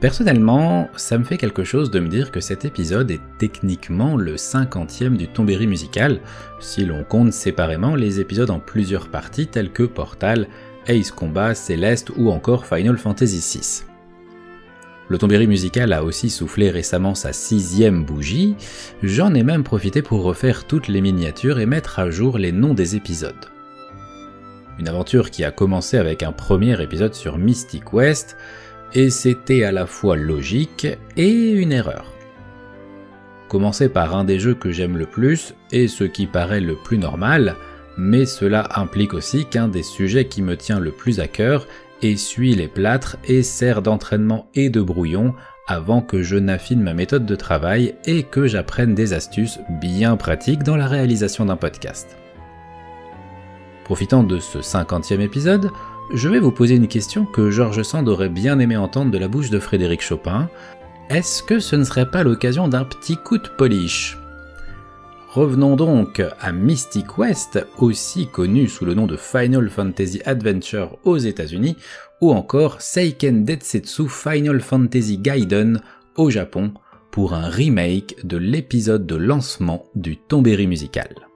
Personnellement, ça me fait quelque chose de me dire que cet épisode est techniquement le cinquantième du Tombéry musical, si l'on compte séparément les épisodes en plusieurs parties tels que Portal, Ace Combat, Céleste ou encore Final Fantasy VI. Le Tombéry musical a aussi soufflé récemment sa sixième bougie, j'en ai même profité pour refaire toutes les miniatures et mettre à jour les noms des épisodes. Une aventure qui a commencé avec un premier épisode sur Mystic West, et c'était à la fois logique et une erreur. Commencer par un des jeux que j'aime le plus et ce qui paraît le plus normal, mais cela implique aussi qu'un des sujets qui me tient le plus à cœur essuie les plâtres et sert d'entraînement et de brouillon avant que je n'affine ma méthode de travail et que j'apprenne des astuces bien pratiques dans la réalisation d'un podcast. Profitant de ce 50e épisode, je vais vous poser une question que Georges Sand aurait bien aimé entendre de la bouche de Frédéric Chopin. Est-ce que ce ne serait pas l'occasion d'un petit coup de polish? Revenons donc à Mystic West, aussi connu sous le nom de Final Fantasy Adventure aux États-Unis, ou encore Seiken Detsetsu Final Fantasy Gaiden au Japon, pour un remake de l'épisode de lancement du Tombéry musical.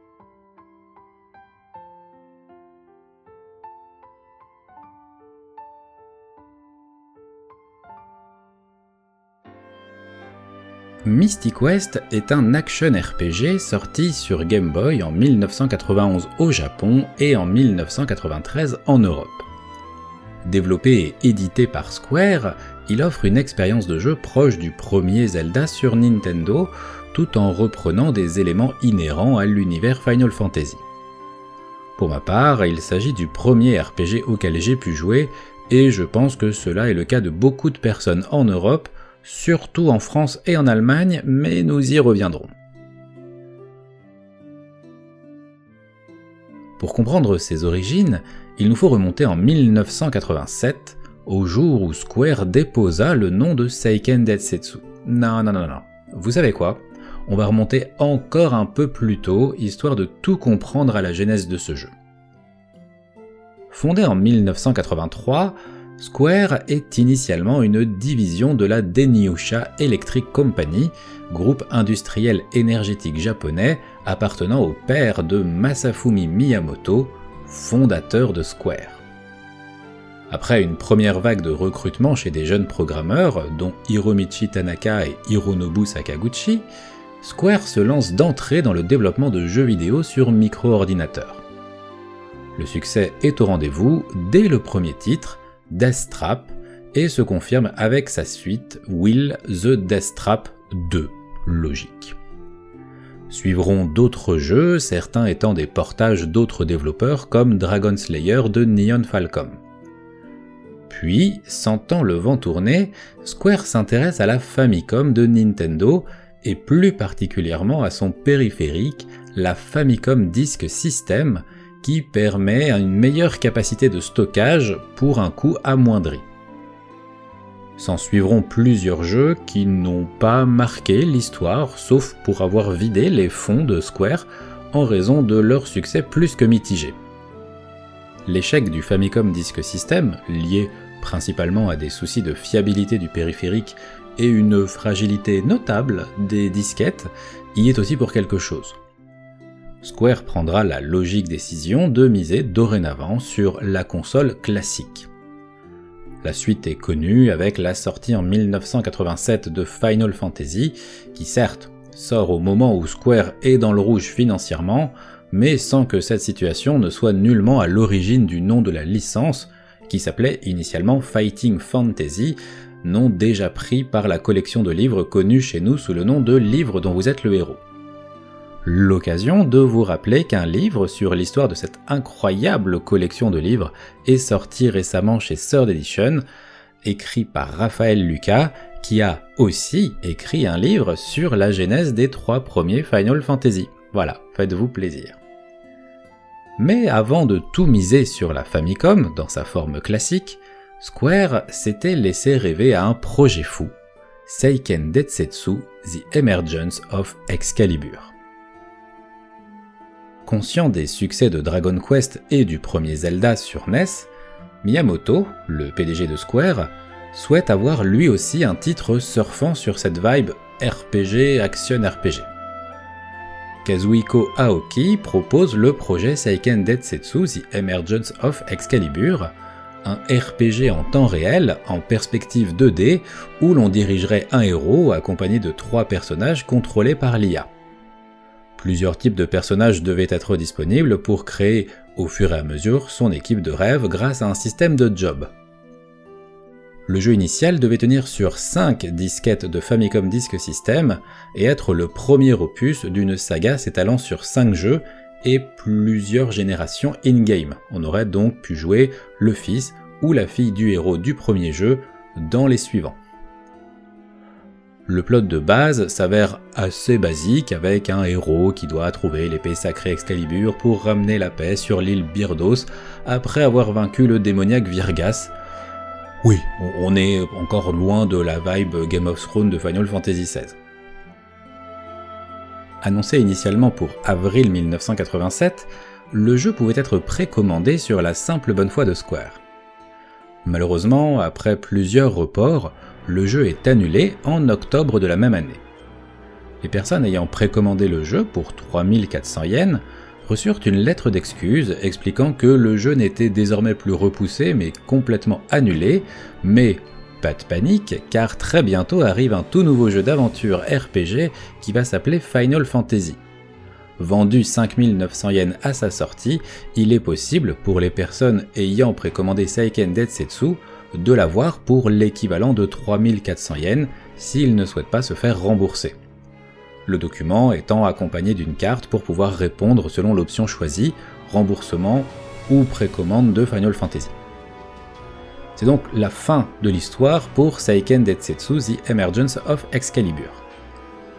Mystic West est un action RPG sorti sur Game Boy en 1991 au Japon et en 1993 en Europe. Développé et édité par Square, il offre une expérience de jeu proche du premier Zelda sur Nintendo, tout en reprenant des éléments inhérents à l'univers Final Fantasy. Pour ma part, il s'agit du premier RPG auquel j'ai pu jouer, et je pense que cela est le cas de beaucoup de personnes en Europe, surtout en France et en Allemagne, mais nous y reviendrons. Pour comprendre ses origines, il nous faut remonter en 1987, au jour où Square déposa le nom de Seiken Detsetsu. Non, non, non, non. Vous savez quoi? On va remonter encore un peu plus tôt, histoire de tout comprendre à la genèse de ce jeu. Fondé en 1983, Square est initialement une division de la Denyusha Electric Company, groupe industriel énergétique japonais appartenant au père de Masafumi Miyamoto, fondateur de Square. Après une première vague de recrutement chez des jeunes programmeurs, dont Hiromichi Tanaka et Hironobu Sakaguchi, Square se lance d'entrée dans le développement de jeux vidéo sur micro-ordinateur. Le succès est au rendez-vous dès le premier titre, Death Trap et se confirme avec sa suite Will the Death Trap 2, logique. Suivront d'autres jeux, certains étant des portages d'autres développeurs comme Dragon Slayer de Neon Falcom. Puis, sentant le vent tourner, Square s'intéresse à la Famicom de Nintendo et plus particulièrement à son périphérique, la Famicom Disk System, qui permet une meilleure capacité de stockage pour un coût amoindri. S'en suivront plusieurs jeux qui n'ont pas marqué l'histoire, sauf pour avoir vidé les fonds de Square en raison de leur succès plus que mitigé. L'échec du Famicom Disk System, lié principalement à des soucis de fiabilité du périphérique et une fragilité notable des disquettes, y est aussi pour quelque chose. Square prendra la logique décision de miser dorénavant sur la console classique. La suite est connue avec la sortie en 1987 de Final Fantasy, qui certes sort au moment où Square est dans le rouge financièrement, mais sans que cette situation ne soit nullement à l'origine du nom de la licence, qui s'appelait initialement Fighting Fantasy, nom déjà pris par la collection de livres connue chez nous sous le nom de Livre dont vous êtes le héros l'occasion de vous rappeler qu'un livre sur l'histoire de cette incroyable collection de livres est sorti récemment chez Third Edition, écrit par Raphaël Lucas, qui a aussi écrit un livre sur la genèse des trois premiers Final Fantasy. Voilà, faites-vous plaisir. Mais avant de tout miser sur la Famicom dans sa forme classique, Square s'était laissé rêver à un projet fou, Seiken Detsetsu The Emergence of Excalibur. Conscient des succès de Dragon Quest et du premier Zelda sur NES, Miyamoto, le PDG de Square, souhaite avoir lui aussi un titre surfant sur cette vibe RPG, action RPG. Kazuhiko Aoki propose le projet Seiken Detsetsu The Emergence of Excalibur, un RPG en temps réel, en perspective 2D, où l'on dirigerait un héros accompagné de trois personnages contrôlés par l'IA. Plusieurs types de personnages devaient être disponibles pour créer au fur et à mesure son équipe de rêve grâce à un système de job. Le jeu initial devait tenir sur 5 disquettes de Famicom Disk System et être le premier opus d'une saga s'étalant sur 5 jeux et plusieurs générations in-game. On aurait donc pu jouer le fils ou la fille du héros du premier jeu dans les suivants. Le plot de base s'avère assez basique avec un héros qui doit trouver l'épée sacrée Excalibur pour ramener la paix sur l'île Byrdos après avoir vaincu le démoniaque Virgas, oui, on est encore loin de la vibe Game of Thrones de Final Fantasy XVI. Annoncé initialement pour avril 1987, le jeu pouvait être précommandé sur la simple bonne foi de Square. Malheureusement, après plusieurs reports, le jeu est annulé en octobre de la même année. Les personnes ayant précommandé le jeu pour 3400 yens reçurent une lettre d'excuse expliquant que le jeu n'était désormais plus repoussé mais complètement annulé, mais pas de panique car très bientôt arrive un tout nouveau jeu d'aventure RPG qui va s'appeler Final Fantasy. Vendu 5900 yens à sa sortie, il est possible pour les personnes ayant précommandé Seiken Detsetsu de l'avoir pour l'équivalent de 3400 yens s'ils ne souhaitent pas se faire rembourser le document étant accompagné d'une carte pour pouvoir répondre selon l'option choisie, remboursement ou précommande de Final Fantasy. C'est donc la fin de l'histoire pour Seiken Detsetsu The Emergence of Excalibur.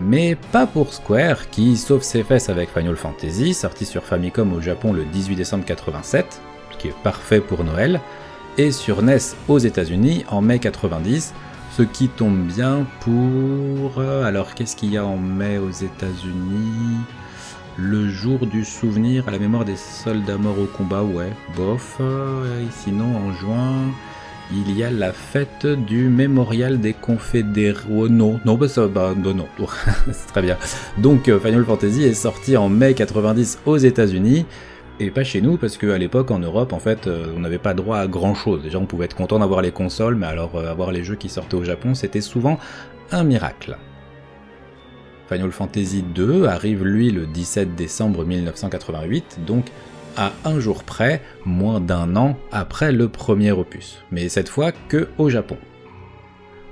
Mais pas pour Square qui sauve ses fesses avec Final Fantasy, sorti sur Famicom au Japon le 18 décembre 87, ce qui est parfait pour Noël, et sur NES aux États-Unis en mai 90, ce qui tombe bien pour... Euh, alors qu'est-ce qu'il y a en mai aux États-Unis? Le jour du souvenir à la mémoire des soldats morts au combat, ouais, bof. Et sinon en juin, il y a la fête du mémorial des confédérés. Oh, non, non, bah ça, bah, non, non, c'est très bien. Donc euh, Final Fantasy est sorti en mai 90 aux États-Unis et pas chez nous parce qu'à l'époque en Europe en fait euh, on n'avait pas droit à grand chose. Déjà on pouvait être content d'avoir les consoles mais alors euh, avoir les jeux qui sortaient au Japon c'était souvent un miracle. Final Fantasy II arrive lui le 17 décembre 1988 donc à un jour près, moins d'un an après le premier opus, mais cette fois que au Japon.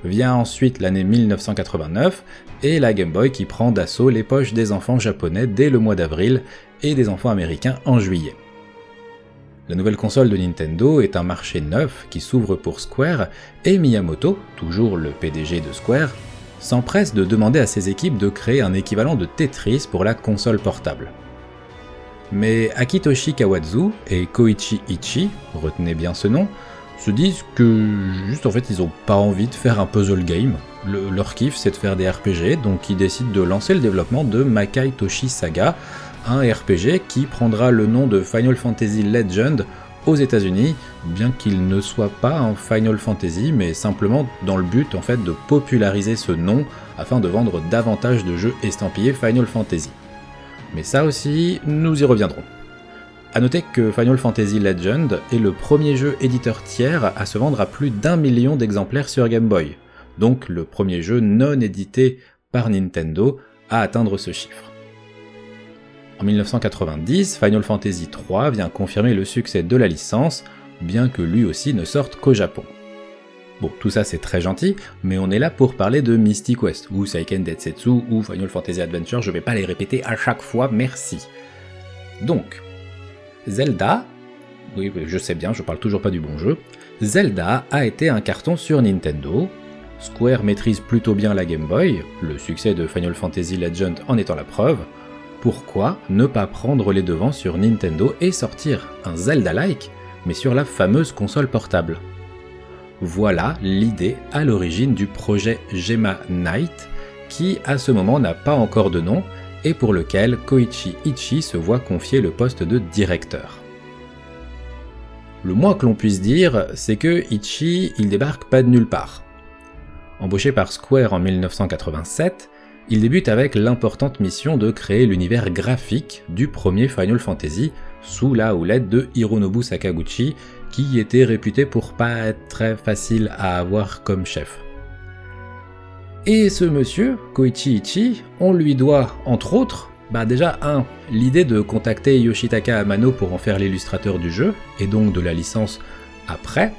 Vient ensuite l'année 1989 et la Game Boy qui prend d'assaut les poches des enfants japonais dès le mois d'avril et des enfants américains en juillet. La nouvelle console de Nintendo est un marché neuf qui s'ouvre pour Square et Miyamoto, toujours le PDG de Square, s'empresse de demander à ses équipes de créer un équivalent de Tetris pour la console portable. Mais Akitoshi Kawazu et Koichi Ichi, retenez bien ce nom, se disent que juste en fait ils ont pas envie de faire un puzzle game. leur kiff c'est de faire des RPG, donc ils décident de lancer le développement de Makai Toshi Saga, un RPG qui prendra le nom de Final Fantasy Legend aux États-Unis, bien qu'il ne soit pas un Final Fantasy, mais simplement dans le but en fait de populariser ce nom afin de vendre davantage de jeux estampillés Final Fantasy. Mais ça aussi, nous y reviendrons. A noter que Final Fantasy Legend est le premier jeu éditeur tiers à se vendre à plus d'un million d'exemplaires sur Game Boy, donc le premier jeu non édité par Nintendo à atteindre ce chiffre. En 1990, Final Fantasy III vient confirmer le succès de la licence, bien que lui aussi ne sorte qu'au Japon. Bon, tout ça c'est très gentil, mais on est là pour parler de Mystic West, ou Seiken Detsetsu, ou Final Fantasy Adventure, je vais pas les répéter à chaque fois, merci. Donc, Zelda, oui, je sais bien, je parle toujours pas du bon jeu, Zelda a été un carton sur Nintendo, Square maîtrise plutôt bien la Game Boy, le succès de Final Fantasy Legend en étant la preuve, pourquoi ne pas prendre les devants sur Nintendo et sortir un Zelda-like, mais sur la fameuse console portable? Voilà l'idée à l'origine du projet Gemma Knight, qui à ce moment n'a pas encore de nom et pour lequel Koichi Ichi se voit confier le poste de directeur. Le moins que l'on puisse dire, c'est que Ichi, il débarque pas de nulle part. Embauché par Square en 1987, il débute avec l'importante mission de créer l'univers graphique du premier Final Fantasy sous la houlette de Hironobu Sakaguchi, qui était réputé pour pas être très facile à avoir comme chef. Et ce monsieur, Koichi Ichi, on lui doit, entre autres, bah déjà, un, l'idée de contacter Yoshitaka Amano pour en faire l'illustrateur du jeu, et donc de la licence après.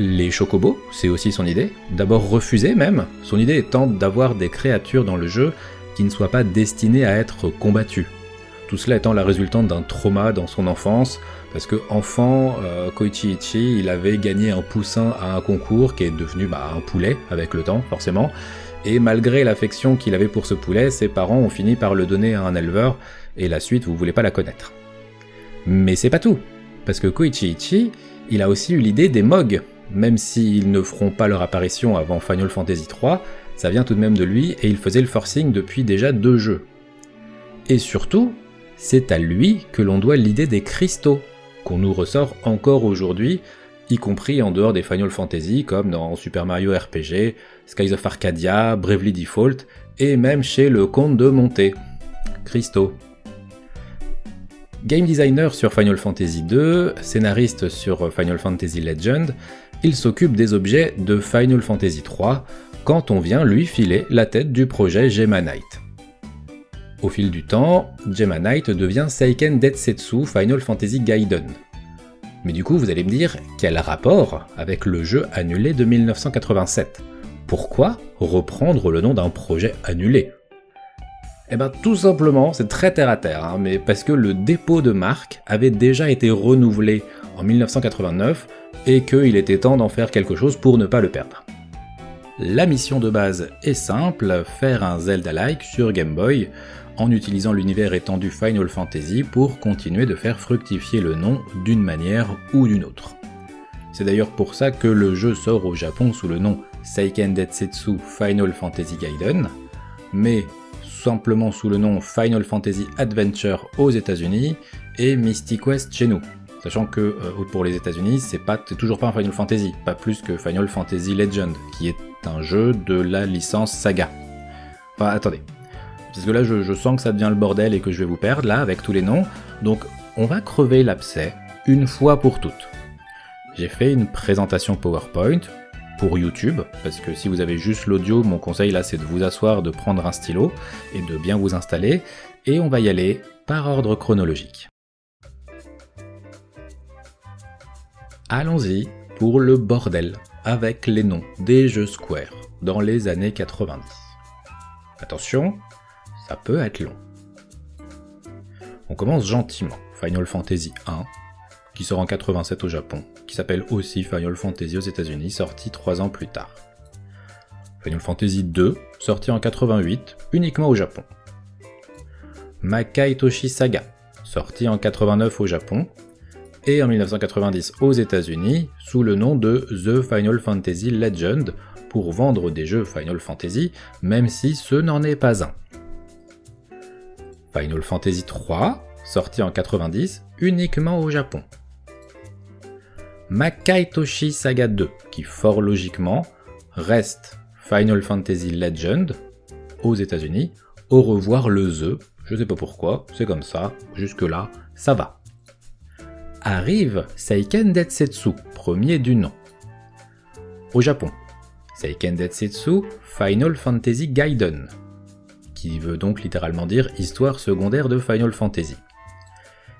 Les chocobos, c'est aussi son idée, d'abord refusé même, son idée étant d'avoir des créatures dans le jeu qui ne soient pas destinées à être combattues. Tout cela étant la résultante d'un trauma dans son enfance, parce que enfant, euh, Koichi Ichi, il avait gagné un poussin à un concours qui est devenu bah, un poulet avec le temps, forcément, et malgré l'affection qu'il avait pour ce poulet, ses parents ont fini par le donner à un éleveur, et la suite, vous voulez pas la connaître. Mais c'est pas tout, parce que Koichi Ichi, il a aussi eu l'idée des MOG, même s'ils ne feront pas leur apparition avant Final Fantasy III, ça vient tout de même de lui, et il faisait le forcing depuis déjà deux jeux. Et surtout, c'est à lui que l'on doit l'idée des cristaux, qu'on nous ressort encore aujourd'hui, y compris en dehors des Final Fantasy comme dans Super Mario RPG, Skies of Arcadia, Bravely Default, et même chez le comte de Monté. Christo. Game designer sur Final Fantasy II, scénariste sur Final Fantasy Legend, il s'occupe des objets de Final Fantasy III quand on vient lui filer la tête du projet Gemma Knight. Au fil du temps, Gemma Knight devient Seiken Detsetsu Final Fantasy Gaiden, mais du coup, vous allez me dire, quel rapport avec le jeu annulé de 1987 Pourquoi reprendre le nom d'un projet annulé? Eh ben tout simplement, c'est très terre à terre, hein, mais parce que le dépôt de marque avait déjà été renouvelé en 1989 et qu'il était temps d'en faire quelque chose pour ne pas le perdre. La mission de base est simple, faire un Zelda-like sur Game Boy en utilisant l'univers étendu Final Fantasy pour continuer de faire fructifier le nom d'une manière ou d'une autre. C'est d'ailleurs pour ça que le jeu sort au Japon sous le nom Seiken Detsetsu Final Fantasy Gaiden, mais simplement sous le nom Final Fantasy Adventure aux États-Unis et Mystic West chez nous. Sachant que euh, pour les États-Unis, c'est pas toujours pas un Final Fantasy, pas plus que Final Fantasy Legend, qui est un jeu de la licence Saga. Enfin, attendez, parce que là je, sens que ça devient le bordel et que je vais vous perdre là avec tous les noms. Donc on va crever l'abcès une fois pour toutes. J'ai fait une présentation PowerPoint pour YouTube, parce que si vous avez juste l'audio, mon conseil là c'est de vous asseoir, de prendre un stylo et de bien vous installer, et on va y aller par ordre chronologique. Allons-y pour le bordel avec les noms des jeux Square dans les années 90. Attention, ça peut être long. On commence gentiment. Final Fantasy 1, qui sort en 87 au Japon, qui s'appelle aussi Final Fantasy aux États-Unis, sorti 3 ans plus tard. Final Fantasy 2, sorti en 88, uniquement au Japon. Makai Toshi Saga, sorti en 89 au Japon, et en 1990 aux États-Unis sous le nom de The Final Fantasy Legend pour vendre des jeux Final Fantasy, même si ce n'en est pas un. Final Fantasy III, sorti en 90 uniquement au Japon. Makai Toshi Saga 2, qui fort logiquement reste Final Fantasy Legend aux États-Unis. Au revoir le The, je sais pas pourquoi, c'est comme ça, jusque-là, ça va. Arrive Seiken Detsetsu, premier du nom. Au Japon, Seiken Detsetsu Final Fantasy Gaiden, qui veut donc littéralement dire histoire secondaire de Final Fantasy,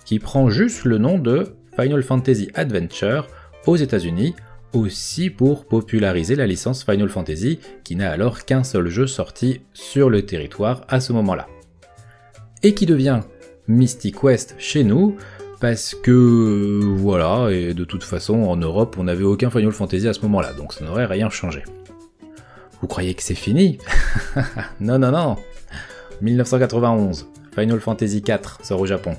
qui prend juste le nom de Final Fantasy Adventure aux États-Unis, aussi pour populariser la licence Final Fantasy, qui n'a alors qu'un seul jeu sorti sur le territoire à ce moment-là. Et qui devient Mystic Quest chez nous, parce que voilà, et de toute façon en Europe on n'avait aucun Final Fantasy à ce moment-là, donc ça n'aurait rien changé. Vous croyez que c'est fini? Non, non, non 1991, Final Fantasy IV sort au Japon,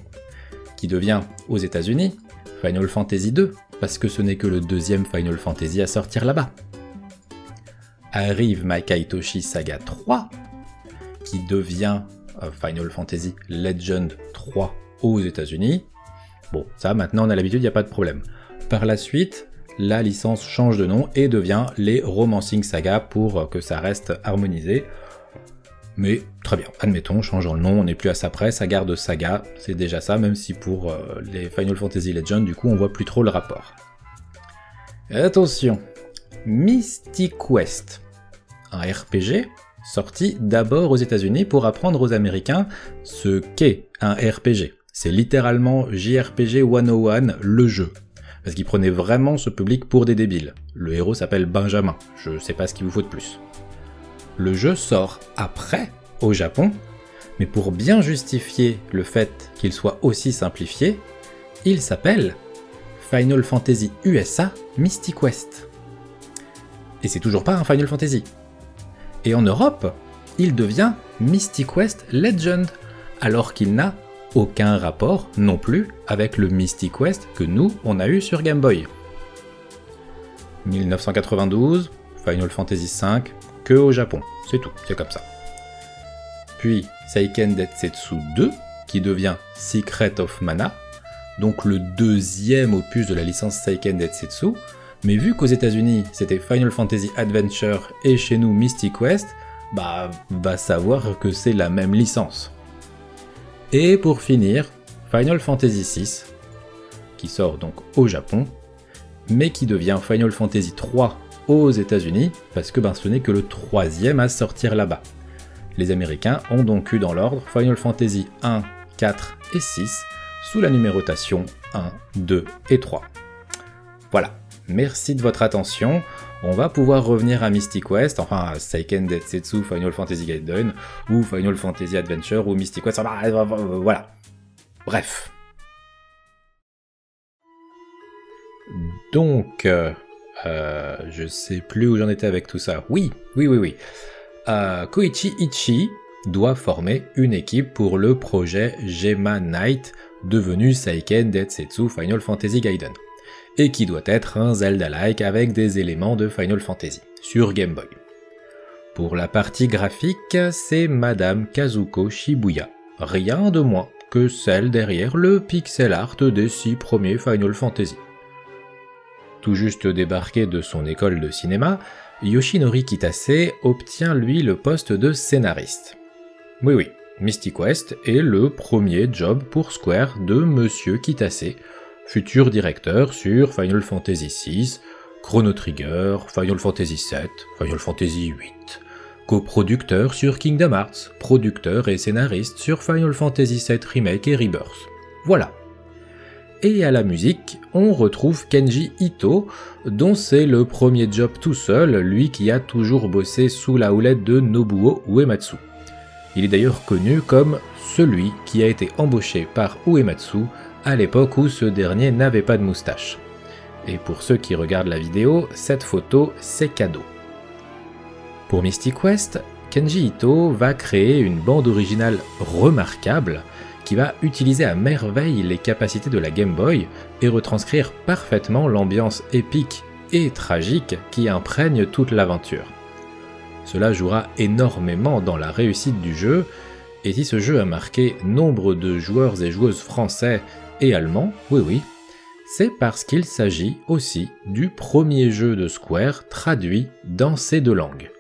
qui devient, aux États-Unis, Final Fantasy II, parce que ce n'est que le deuxième Final Fantasy à sortir là-bas. Arrive Makai Toshi Saga 3, qui devient euh, Final Fantasy Legend 3 aux États-Unis. Ça maintenant on a l'habitude, il n'y a pas de problème. Par la suite, la licence change de nom et devient les Romancing Saga pour que ça reste harmonisé. Mais très bien, admettons, changeons le nom, on n'est plus à ça près, ça garde saga, c'est déjà ça, même si pour euh, les Final Fantasy Legends, du coup, on voit plus trop le rapport. Attention, Mystic Quest, un RPG sorti d'abord aux États-Unis pour apprendre aux Américains ce qu'est un RPG. C'est littéralement JRPG 101, le jeu. Parce qu'il prenait vraiment ce public pour des débiles. Le héros s'appelle Benjamin, je sais pas ce qu'il vous faut de plus. Le jeu sort après, au Japon, mais pour bien justifier le fait qu'il soit aussi simplifié, il s'appelle Final Fantasy USA Mystic Quest. Et c'est toujours pas un Final Fantasy. Et en Europe, il devient Mystic Quest Legend, alors qu'il n'a aucun rapport non plus avec le Mystic Quest que nous, on a eu sur Game Boy. 1992, Final Fantasy V, que au Japon. C'est tout, c'est comme ça. Puis Seiken Detsetsu 2, qui devient Secret of Mana, donc le deuxième opus de la licence Seiken Detsetsu, mais vu qu'aux États-Unis c'était Final Fantasy Adventure et chez nous Mystic Quest, bah va savoir que c'est la même licence. Et pour finir, Final Fantasy VI, qui sort donc au Japon, mais qui devient Final Fantasy 3 aux États-Unis, parce que ben, ce n'est que le troisième à sortir là-bas. Les Américains ont donc eu dans l'ordre Final Fantasy 1, 4 et 6 sous la numérotation 1, 2 et 3. Voilà, merci de votre attention. On va pouvoir revenir à Mystic West, enfin à Seiken Detsetsu, Final Fantasy Gaiden, ou Final Fantasy Adventure, ou Mystic West, voilà. Bref. Donc, euh, euh, je sais plus où j'en étais avec tout ça. Oui, oui, oui, oui. Euh, Koichi Ichi doit former une équipe pour le projet Gema Knight, devenu Seiken Detsetsu Final Fantasy Gaiden, et qui doit être un Zelda-like avec des éléments de Final Fantasy, sur Game Boy. Pour la partie graphique, c'est Madame Kazuko Shibuya, rien de moins que celle derrière le pixel art des six premiers Final Fantasy tout juste débarqué de son école de cinéma, Yoshinori Kitase obtient lui le poste de scénariste. Oui oui, Mystic West est le premier job pour Square de Monsieur Kitase, futur directeur sur Final Fantasy VI, Chrono Trigger, Final Fantasy VII, Final Fantasy VIII, coproducteur sur Kingdom Hearts, producteur et scénariste sur Final Fantasy VII Remake et Rebirth. Voilà, et à la musique, on retrouve Kenji Ito, dont c'est le premier job tout seul, lui qui a toujours bossé sous la houlette de Nobuo Uematsu. Il est d'ailleurs connu comme celui qui a été embauché par Uematsu à l'époque où ce dernier n'avait pas de moustache. Et pour ceux qui regardent la vidéo, cette photo, c'est cadeau. Pour Mystic Quest, Kenji Ito va créer une bande originale remarquable, qui va utiliser à merveille les capacités de la Game Boy et retranscrire parfaitement l'ambiance épique et tragique qui imprègne toute l'aventure. Cela jouera énormément dans la réussite du jeu, et si ce jeu a marqué nombre de joueurs et joueuses français et allemands, oui oui, c'est parce qu'il s'agit aussi du premier jeu de Square traduit dans ces deux langues.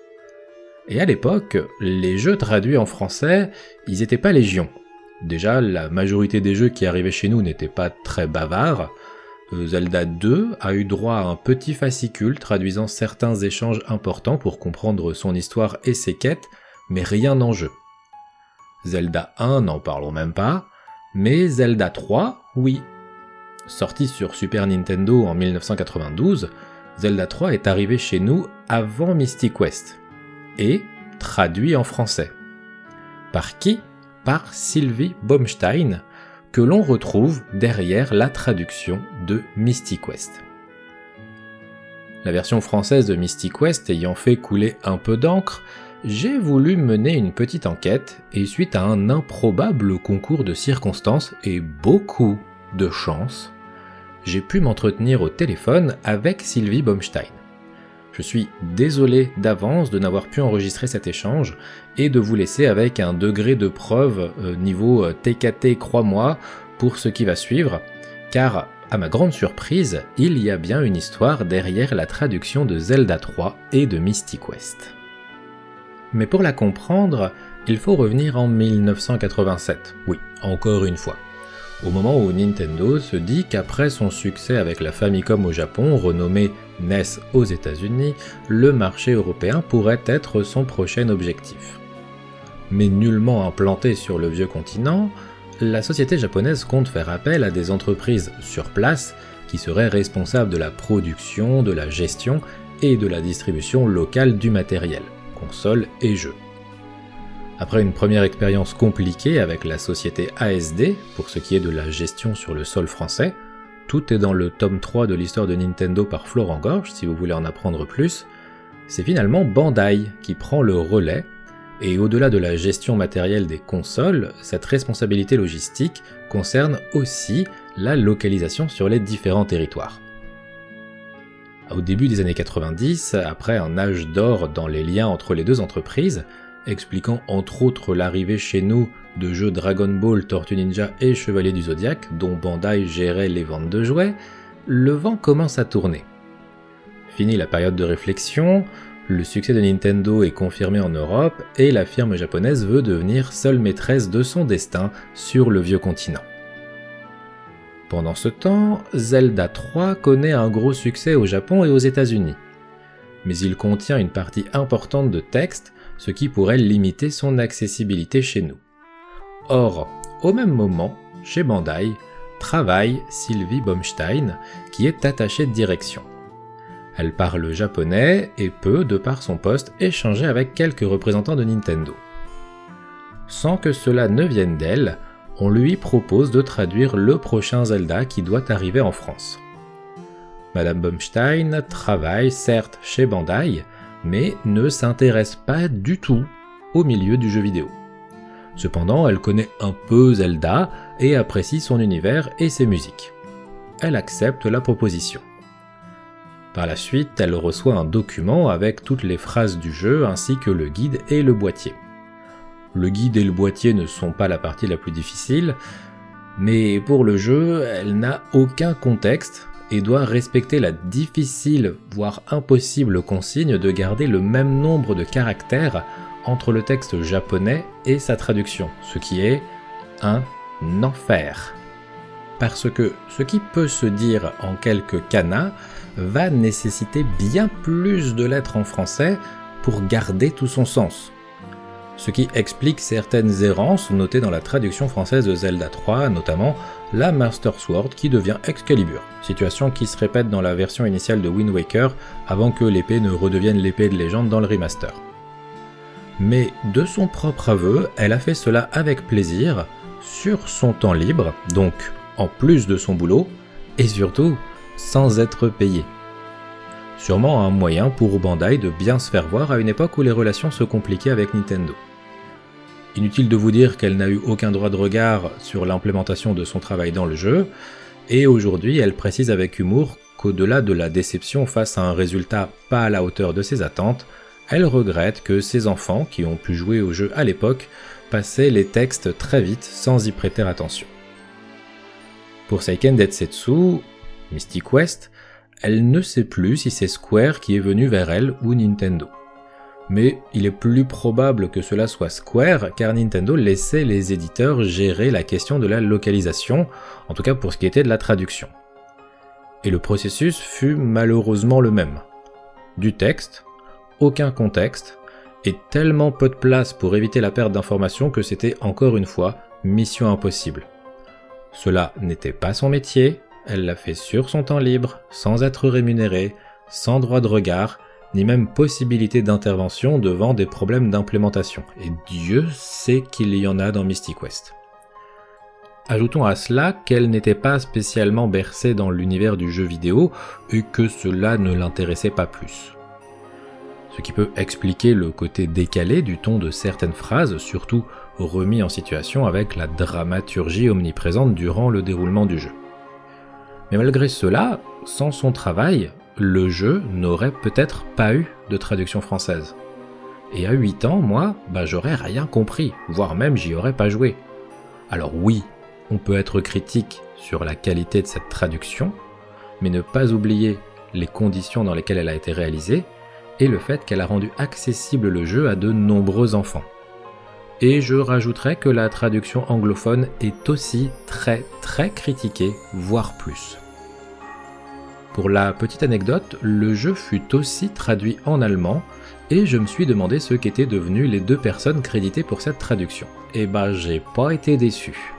Et à l'époque, les jeux traduits en français, ils n'étaient pas légion. Déjà, la majorité des jeux qui arrivaient chez nous n'étaient pas très bavards. Euh, Zelda 2 a eu droit à un petit fascicule traduisant certains échanges importants pour comprendre son histoire et ses quêtes, mais rien en jeu. Zelda 1, n'en parlons même pas, mais Zelda 3, oui. Sorti sur Super Nintendo en 1992, Zelda 3 est arrivé chez nous avant Mystic Quest, et traduit en français. Par qui? Par Sylvie Baumstein, que l'on retrouve derrière la traduction de Mystic West. La version française de Mystic West ayant fait couler un peu d'encre, j'ai voulu mener une petite enquête et suite à un improbable concours de circonstances et beaucoup de chance, j'ai pu m'entretenir au téléphone avec Sylvie Baumstein. Je suis désolé d'avance de n'avoir pu enregistrer cet échange et de vous laisser avec un degré de preuve euh, niveau TKT euh, crois-moi pour ce qui va suivre, car À ma grande surprise, il y a bien une histoire derrière la traduction de Zelda 3 et de Mystic West. Mais pour la comprendre, il faut revenir en 1987. Oui, encore une fois. Au moment où Nintendo se dit qu'après son succès avec la Famicom au Japon, renommée NES aux États-Unis, le marché européen pourrait être son prochain objectif. Mais nullement implanté sur le vieux continent, la société japonaise compte faire appel à des entreprises sur place qui seraient responsables de la production, de la gestion et de la distribution locale du matériel, consoles et jeux. Après une première expérience compliquée avec la société ASD pour ce qui est de la gestion sur le sol français, tout est dans le tome 3 de l'histoire de Nintendo par Florent Gorge si vous voulez en apprendre plus, c'est finalement Bandai qui prend le relais et au-delà de la gestion matérielle des consoles, cette responsabilité logistique concerne aussi la localisation sur les différents territoires. Au début des années 90, après un âge d'or dans les liens entre les deux entreprises, expliquant entre autres l'arrivée chez nous de jeux Dragon Ball, Tortue Ninja et Chevalier du Zodiaque, dont Bandai gérait les ventes de jouets, le vent commence à tourner. Fini la période de réflexion, le succès de Nintendo est confirmé en Europe et la firme japonaise veut devenir seule maîtresse de son destin sur le vieux continent. Pendant ce temps, Zelda 3 connaît un gros succès au Japon et aux États-Unis. Mais il contient une partie importante de texte, ce qui pourrait limiter son accessibilité chez nous. Or, au même moment, chez Bandai, travaille Sylvie Baumstein, qui est attachée de direction. Elle parle japonais et peut, de par son poste, échanger avec quelques représentants de Nintendo. Sans que cela ne vienne d'elle, on lui propose de traduire le prochain Zelda qui doit arriver en France. Madame Baumstein travaille certes chez Bandai, mais ne s'intéresse pas du tout au milieu du jeu vidéo. Cependant, elle connaît un peu Zelda et apprécie son univers et ses musiques. Elle accepte la proposition. Par la suite, elle reçoit un document avec toutes les phrases du jeu ainsi que le guide et le boîtier. Le guide et le boîtier ne sont pas la partie la plus difficile, mais pour le jeu, elle n'a aucun contexte et doit respecter la difficile, voire impossible consigne de garder le même nombre de caractères entre le texte japonais et sa traduction, ce qui est un enfer. Parce que ce qui peut se dire en quelques canas va nécessiter bien plus de lettres en français pour garder tout son sens. Ce qui explique certaines errances notées dans la traduction française de Zelda 3, notamment la Master Sword qui devient Excalibur, situation qui se répète dans la version initiale de Wind Waker avant que l'épée ne redevienne l'épée de légende dans le remaster. Mais de son propre aveu, elle a fait cela avec plaisir, sur son temps libre, donc en plus de son boulot, et surtout sans être payé. Sûrement un moyen pour Bandai de bien se faire voir à une époque où les relations se compliquaient avec Nintendo. Inutile de vous dire qu'elle n'a eu aucun droit de regard sur l'implémentation de son travail dans le jeu, et aujourd'hui elle précise avec humour qu'au-delà de la déception face à un résultat pas à la hauteur de ses attentes, elle regrette que ses enfants, qui ont pu jouer au jeu à l'époque, passaient les textes très vite sans y prêter attention. Pour Seiken Detsetsu, Mystic West, elle ne sait plus si c'est Square qui est venu vers elle ou Nintendo. Mais il est plus probable que cela soit Square car Nintendo laissait les éditeurs gérer la question de la localisation, en tout cas pour ce qui était de la traduction. Et le processus fut malheureusement le même. Du texte, aucun contexte, et tellement peu de place pour éviter la perte d'informations que c'était encore une fois mission impossible. Cela n'était pas son métier, elle l'a fait sur son temps libre, sans être rémunérée, sans droit de regard, ni même possibilité d'intervention devant des problèmes d'implémentation. Et Dieu sait qu'il y en a dans Mystic West. Ajoutons à cela qu'elle n'était pas spécialement bercée dans l'univers du jeu vidéo et que cela ne l'intéressait pas plus. Ce qui peut expliquer le côté décalé du ton de certaines phrases, surtout remis en situation avec la dramaturgie omniprésente durant le déroulement du jeu. Mais malgré cela, sans son travail, le jeu n'aurait peut-être pas eu de traduction française. Et à 8 ans, moi, bah j'aurais rien compris, voire même j'y aurais pas joué. Alors oui, on peut être critique sur la qualité de cette traduction, mais ne pas oublier les conditions dans lesquelles elle a été réalisée et le fait qu'elle a rendu accessible le jeu à de nombreux enfants. Et je rajouterais que la traduction anglophone est aussi très très critiquée, voire plus. Pour la petite anecdote, le jeu fut aussi traduit en allemand et je me suis demandé ce qu'étaient devenues les deux personnes créditées pour cette traduction. Et bah j'ai pas été déçu.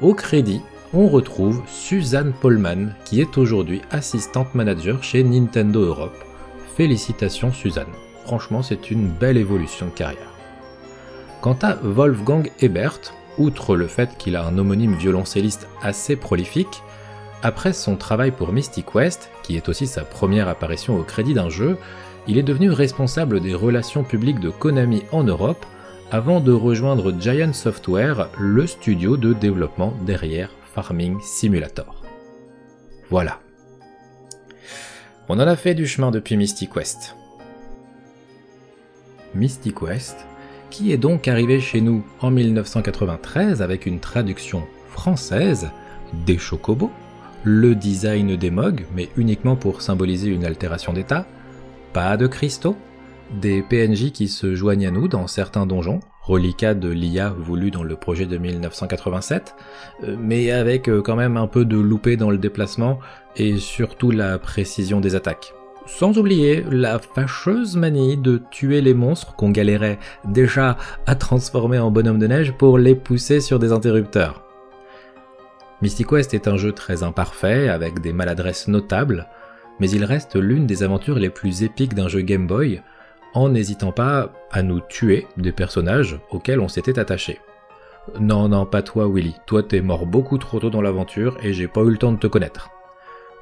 Au crédit, on retrouve Suzanne Polman qui est aujourd'hui assistante manager chez Nintendo Europe. Félicitations Suzanne. Franchement, c'est une belle évolution de carrière. Quant à Wolfgang Ebert, outre le fait qu'il a un homonyme violoncelliste assez prolifique, après son travail pour Mystic West, qui est aussi sa première apparition au crédit d'un jeu, il est devenu responsable des relations publiques de Konami en Europe avant de rejoindre Giant Software, le studio de développement derrière Farming Simulator. Voilà. On en a fait du chemin depuis Mystic West. Mystic West, qui est donc arrivé chez nous en 1993 avec une traduction française des chocobos, le design des MOG, mais uniquement pour symboliser une altération d'état, pas de cristaux, des PNJ qui se joignent à nous dans certains donjons, reliquat de l'IA voulu dans le projet de 1987, euh, mais avec euh, quand même un peu de loupé dans le déplacement et surtout la précision des attaques. Sans oublier la fâcheuse manie de tuer les monstres qu'on galérait déjà à transformer en bonhomme de neige pour les pousser sur des interrupteurs. Mystic Quest est un jeu très imparfait, avec des maladresses notables, mais il reste l'une des aventures les plus épiques d'un jeu Game Boy, en n'hésitant pas à nous tuer des personnages auxquels on s'était attaché. Non, non, pas toi Willy, toi t'es mort beaucoup trop tôt dans l'aventure et j'ai pas eu le temps de te connaître.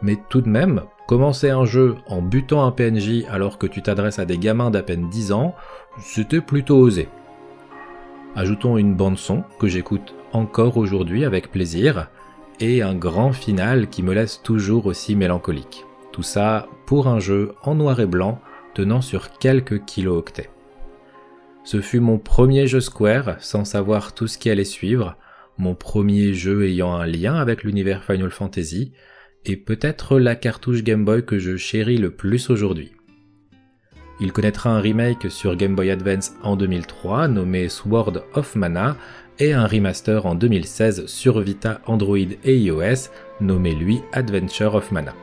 Mais tout de même, commencer un jeu en butant un PNJ alors que tu t'adresses à des gamins d'à peine 10 ans, c'était plutôt osé. Ajoutons une bande son que j'écoute encore aujourd'hui avec plaisir, et un grand final qui me laisse toujours aussi mélancolique. Tout ça pour un jeu en noir et blanc tenant sur quelques kilo-octets. Ce fut mon premier jeu Square sans savoir tout ce qui allait suivre, mon premier jeu ayant un lien avec l'univers Final Fantasy, et peut-être la cartouche Game Boy que je chéris le plus aujourd'hui. Il connaîtra un remake sur Game Boy Advance en 2003 nommé Sword of Mana et un remaster en 2016 sur Vita, Android et iOS nommé lui Adventure of Mana.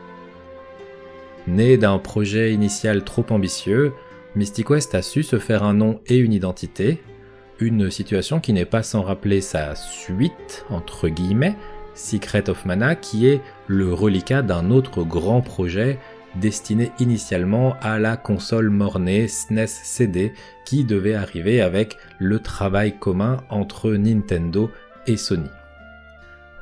Né d'un projet initial trop ambitieux, Mystic West a su se faire un nom et une identité, une situation qui n'est pas sans rappeler sa suite, entre guillemets, Secret of Mana, qui est le reliquat d'un autre grand projet destiné initialement à la console mornée SNES CD qui devait arriver avec le travail commun entre Nintendo et Sony.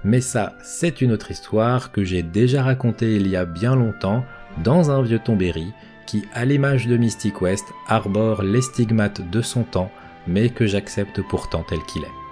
Mais ça, c'est une autre histoire que j'ai déjà racontée il y a bien longtemps dans un vieux tombéry qui, à l'image de Mystic West, arbore les stigmates de son temps, mais que j'accepte pourtant tel qu'il est.